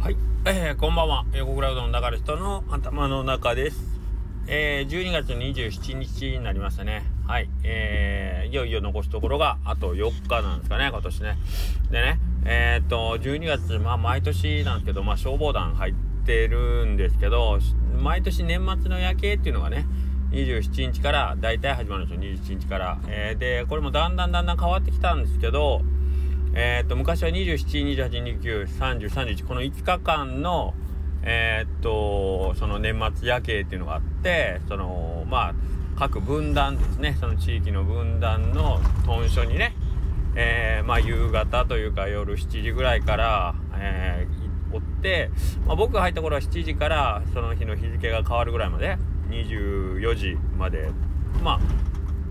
はい、えー、こんばんは。横クラウドの流れ人の頭の中です。えー、12月27日になりましたね。はい。えー、いよいよ残すところがあと4日なんですかね今年ね。でねえー、っと12月まあ毎年なんですけどまあ消防団入ってるんですけど毎年年末の夜景っていうのがね27日から大体始まるんですよ。27日から、えー、でこれもだんだんだんだん変わってきたんですけどえー、っと昔は27、28、29、30、31この5日間のえー、とその年末夜景っていうのがあってそのまあ各分断ですね。その地域の分断の豚書にね、えー、まあ夕方というか夜7時ぐらいから、えー、おって、まあ、僕が入った頃は7時からその日の日付が変わるぐらいまで24時までまあ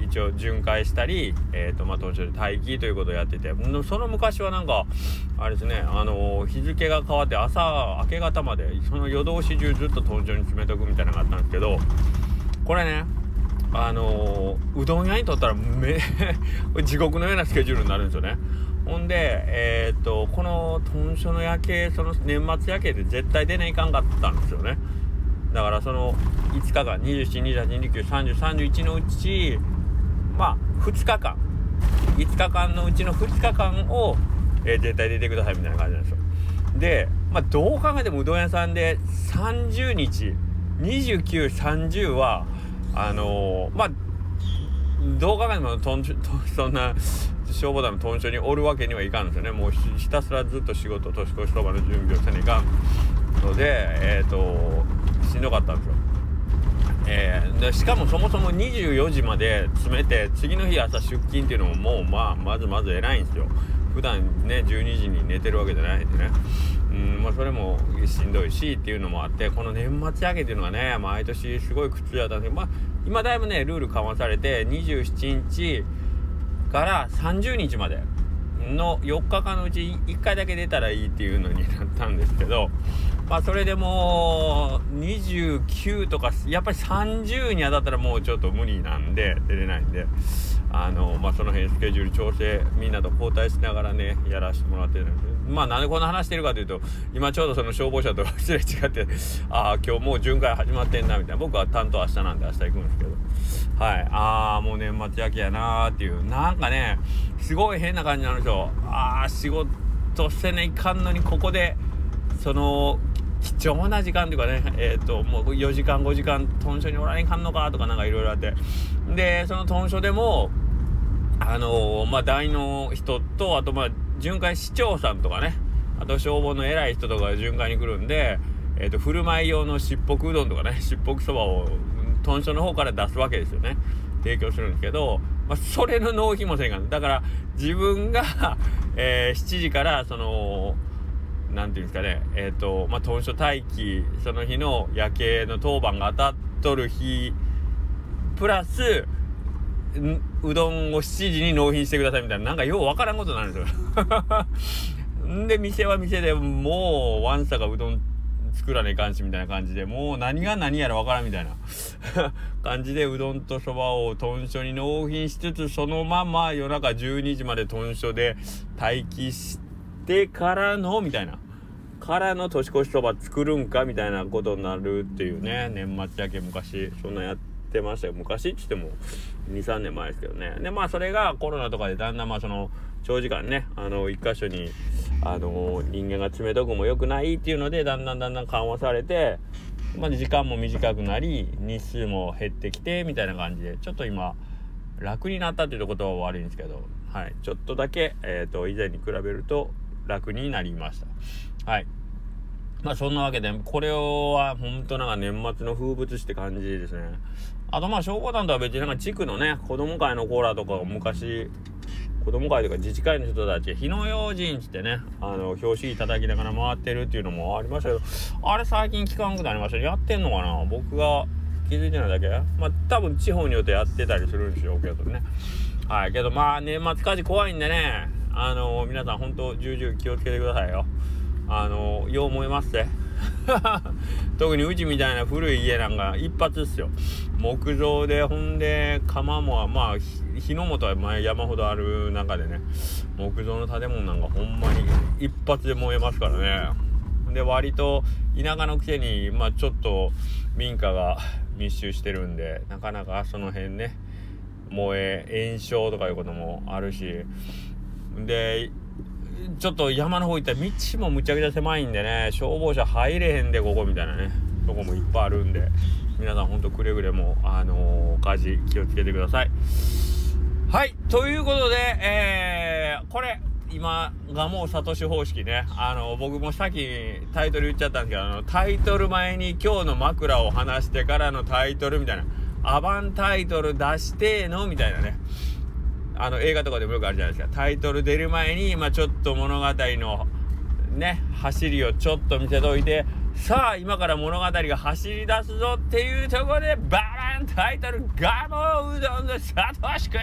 一応巡回したり、えーとまあ、途中で待機ということをやっててその昔はなんかあれですねあのー、日付が変わって朝明け方までその夜通し中ずっと登場に詰めとくみたいなのがあったんですけどこれねあのー、うどん屋にとったらめ 地獄のようなスケジュールになるんですよね。ほんで、えー、っと、この豚書の夜景、その年末夜景で絶対出ないかんかったんですよね。だからその5日間、27、28、29、30、31のうち、まあ2日間。5日間のうちの2日間を、えー、絶対出てくださいみたいな感じなんですよ。でまあどう考えてもうどん屋さんで30日2930はあのー、まあどう考えてもとんそんな消防団の豚所におるわけにはいかんですよね。もうひたすらずっと仕事年越しそばの準備をせにいかんのでえっ、ー、としんどかったんですよ。えー、でしかもそもそも24時まで詰めて次の日朝出勤っていうのももうまあまずまず偉いんですよ。普段ね12時に寝てるわけじゃないんでね。うんまあそれもしんどいしっていうのもあってこの年末明けっていうのがね毎年すごい苦痛だったんですけどまあ今だいぶねルール緩和されて27日から30日までの4日間のうち1回だけ出たらいいっていうのになったんですけどまあそれでも29とかやっぱり30に当たったらもうちょっと無理なんで出れないんであのまあその辺スケジュール調整みんなと交代しながらねやらせてもらってるんですまあなんでこんな話してるかというと今ちょうどその消防車とすれ違って ああ今日もう巡回始まってんなみたいな僕は担当明日なんで明日行くんですけどはいああもう年末焼けやなーっていうなんかねすごい変な感じなんですよ。ああ仕事せねいかんのにここでその貴重な時間というかね、えっ、ー、と、もう4時間、5時間、豚書におられんかんのかとかなんかいろいろあって。で、その豚書でも、あの、まあ、大の人と、あと、まあ、巡回市長さんとかね、あと消防の偉い人とか巡回に来るんで、えっ、ー、と、振る舞い用のしっぽくうどんとかね、しっぽくそばを、豚書の方から出すわけですよね。提供するんですけど、まあ、それの納品もせんかん。だから、自分がえー、7時から、その、何て言うんですかね。えっ、ー、とまあ豚書待機その日の夜景の当番が当たっとる日プラスうどんを7時に納品してくださいみたいな。なんかようわからんことになるんですよ。で店は店でもうワンサがうどん作らねえかんしみたいな感じでもう何が何やらわからんみたいな。感じでうどんとそばを豚書に納品しつつそのまま夜中12時まで豚書で待機しててからのみたいな。からの年越しそば作るんかみたいなことになるっていうね。年末やけ昔そんなやってましたよ。昔って言っても23年前ですけどね。でまあそれがコロナとかでだんだんまあその長時間ねあの一箇所にあの人間が詰めとくも良くないっていうのでだんだんだんだん緩和されてまあ、時間も短くなり日数も減ってきてみたいな感じでちょっと今楽になったっていうとことは悪いんですけどはい。ちょっとだけ、えーと以前に比べると楽になりました。はい。まあそんなわけで、これは本当なんか年末の風物詩って感じですね。あとまあ消防団とは別になんか地区のね、子供会のコーラとか昔、子供会とか自治会の人たち、火の用心ってね、あの、表紙叩きながら回ってるっていうのもありましたけど、あれ最近聞かんくなりましたやってんのかな？僕が気づいてないだけ？まあ多分地方によってやってたりするんでしょうけどね。はい。けどまあ年末火事怖いんでね、あの、皆さん本当重々気をつけてくださいよ。あの、よう思いますぜ。特にうちみたいな古い家なんか一発っすよ。木造で、ほんで、窯も、まあ、火の元は前山ほどある中でね、木造の建物なんかほんまに一発で燃えますからね。で割と田舎のくせにまあちょっと民家が密集してるんでなかなかその辺ね燃え炎症とかいうこともあるしでちょっと山の方行ったら道もむちゃくちゃ狭いんでね消防車入れへんでここみたいなね。とこもいっぱいあるんで皆さんほんとくれぐれもあのー、火事気をつけてください。はいということでえー、これ今がもうサトシ方式ね。あの僕もさっきタイトル言っちゃったんですけどあのタイトル前に今日の枕を話してからのタイトルみたいな。アバンタイトル出してのみたいなね。あの映画とかでもよくあるじゃないですか。タイトル出る前に、まあ、ちょっと物語のね走りをちょっと見せといてさあ今から物語が走り出すぞっていうところでバランタイトルガモうどんのサトシくん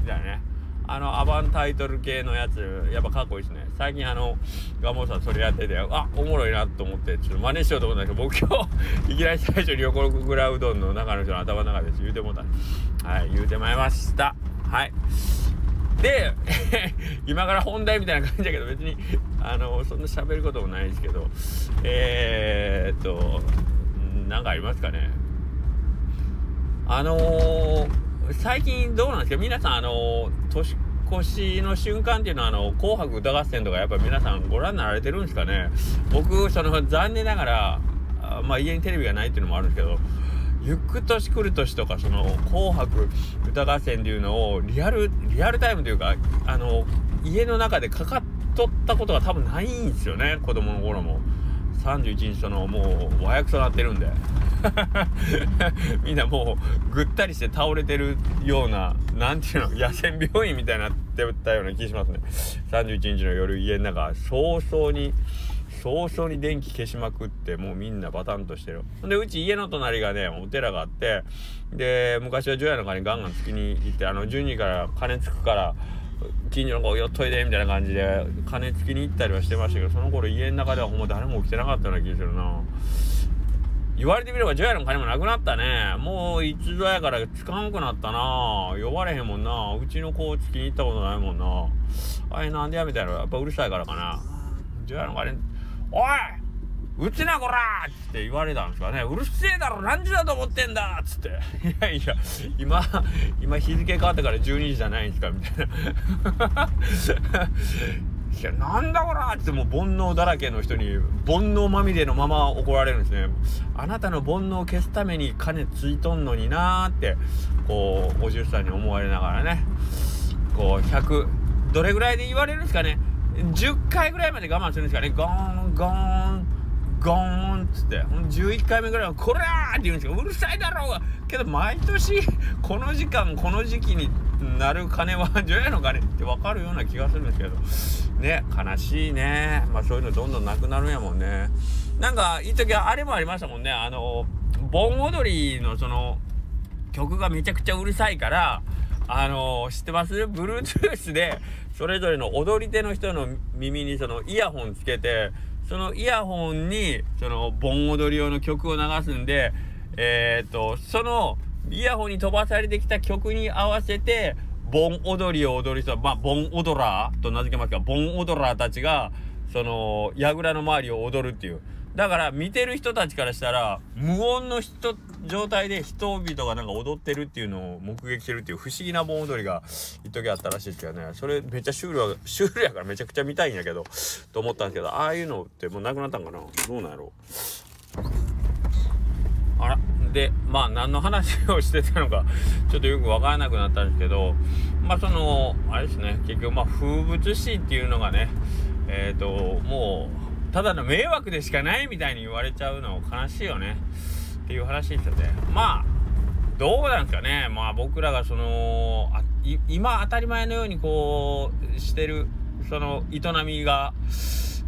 みたいなね。あのアバンタイトル系のやつやっぱかっこいいですね。最近あのガモさんそれやっててあおもろいなと思ってちょっと真似しようと思ったんですけど僕今日 いきなり最初に横グラうどんの中の人の頭の中です。言うてもうた。はい言うてまいました。はい。で 今から本題みたいな感じだけど別にあのそんな喋ることもないですけどえー、っと何かありますかね。あのー、最近どうなんですか？皆さんあのー、年越しの瞬間っていうのはあの「紅白歌合戦」とかやっぱ皆さんご覧になられてるんですかね？僕その残念ながらまあ家にテレビがないっていうのもあるんですけど行く年来る年とかその「紅白歌合戦」っていうのをリアルリアルタイムというかあの家の中でかかっとったことが多分ないんですよね子供の頃も。31日そのもう和訳となってるんで。みんなもうぐったりして倒れてるような何ていうの野戦病院みたいになってたような気しますね。31日の夜家の中早々に早々に電気消しまくってもうみんなバタンとしてる。でうち家の隣がねお寺があってで昔は除夜の鐘ガンガンつきに行ってあの12時から鐘つくから近所の子寄っといてみたいな感じで鐘つきに行ったりはしてましたけどその頃家の中ではほんま誰も起きてなかったような気がするな。言われてみれば除夜の鐘もなくなったね。もういつぞやからつかんくなったな。呼ばれへんもんな。うちの子つきに行ったことないもんな。あれなんでやめたやろやっぱうるさいからかな。除夜の鐘おい打ちなこら!」っつって言われたんですかね「うるせえだろ何時だと思ってんだ!」っつって「いやいや今今日付変わってから12時じゃないんですか」みたいな。いやなんだこらってもう煩悩だらけの人に煩悩まみれのまま怒られるんですねあなたの煩悩を消すために金ついとんのになーってこうおじゅさんに思われながらね。こう100どれぐらいで言われるんですかね。10回ぐらいまで我慢するんですかね。ゴーンゴーンゴーンっつって。11回目ぐらいは「こら!」って言うんですよ。うるさいだろうが。けど毎年 この時間この時期になる金は除夜の鐘って分かるような気がするんですけど。ね悲しいね。まあそういうのどんどんなくなるんやもんね。なんかいい時はあれもありましたもんね。あの盆踊りのその曲がめちゃくちゃうるさいからあの知ってます ?Bluetooth でそれぞれの踊り手の人の耳にそのイヤホンつけてそのイヤホンにその盆踊り用の曲を流すんでえー、っとそのイヤホンに飛ばされてきた曲に合わせて盆踊りを踊る人はまあ盆踊らーと名付けますが盆踊らーたちがその櫓の周りを踊るっていう。だから見てる人たちからしたら無音の人状態で人々がなんか踊ってるっていうのを目撃してるっていう不思議な盆踊りが一時あったらしいですけどね。それめっちゃシュールはシュールやからめちゃくちゃ見たいんやけどと思ったんですけどああいうのってもうなくなったんかな？どうなんやろあらでまあ何の話をしてたのかちょっとよく分からなくなったんですけどまあそのあれですね。結局まあ風物詩っていうのがねえっ、ー、ともうただの迷惑でしかないみたいに言われちゃうの悲しいよね。っていう話ですよねまあどうなんですかね。まあ僕らがそのあ今当たり前のようにこうしてるその営みが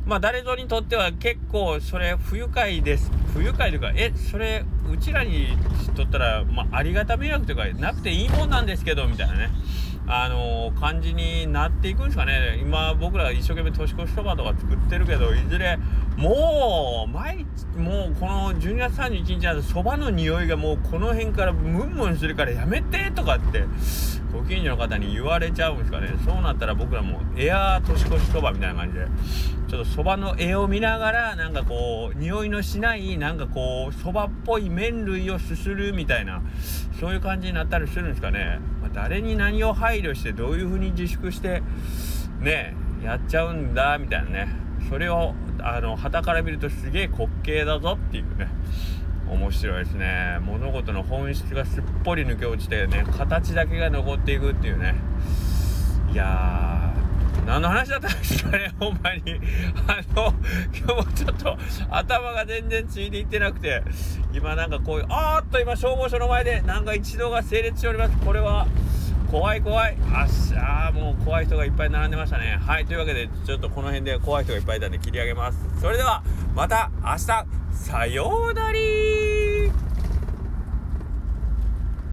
まあ誰ぞにとっては結構それ不愉快です。不愉快というかえそれうちらにとったら、まあ、ありがた迷惑というかなくていいもんなんですけどみたいなね。あの、感じになっていくんですかね。今僕ら一生懸命年越しそばとか作ってるけどいずれもう毎日もうこの12月31日なんてそばの匂いがもうこの辺からムンムンするからやめてとかってご近所の方に言われちゃうんですかね。そうなったら僕らもエアー年越しそばみたいな感じでちょっとそばの絵を見ながらなんかこう匂いのしないなんかこうそばっぽい麺類をすするみたいなそういう感じになったりするんですかね、誰に何を配慮してどういうふうに自粛してねやっちゃうんだみたいなね。それをあの旗から見るとすげえ滑稽だぞっていうね。面白いですね。物事の本質がすっぽり抜け落ちてね形だけが残っていくっていうね。いや何の話だったんですかねほんまに。あの今日もちょっと頭が全然ついていってなくて。今なんかこういうあーっと今消防署の前でなんか一度が整列しております。これは怖い怖い。あっしゃーもう怖い人がいっぱい並んでましたね。はいというわけでちょっとこの辺で怖い人がいっぱいいたんで切り上げます。それではまた明日。さようなら。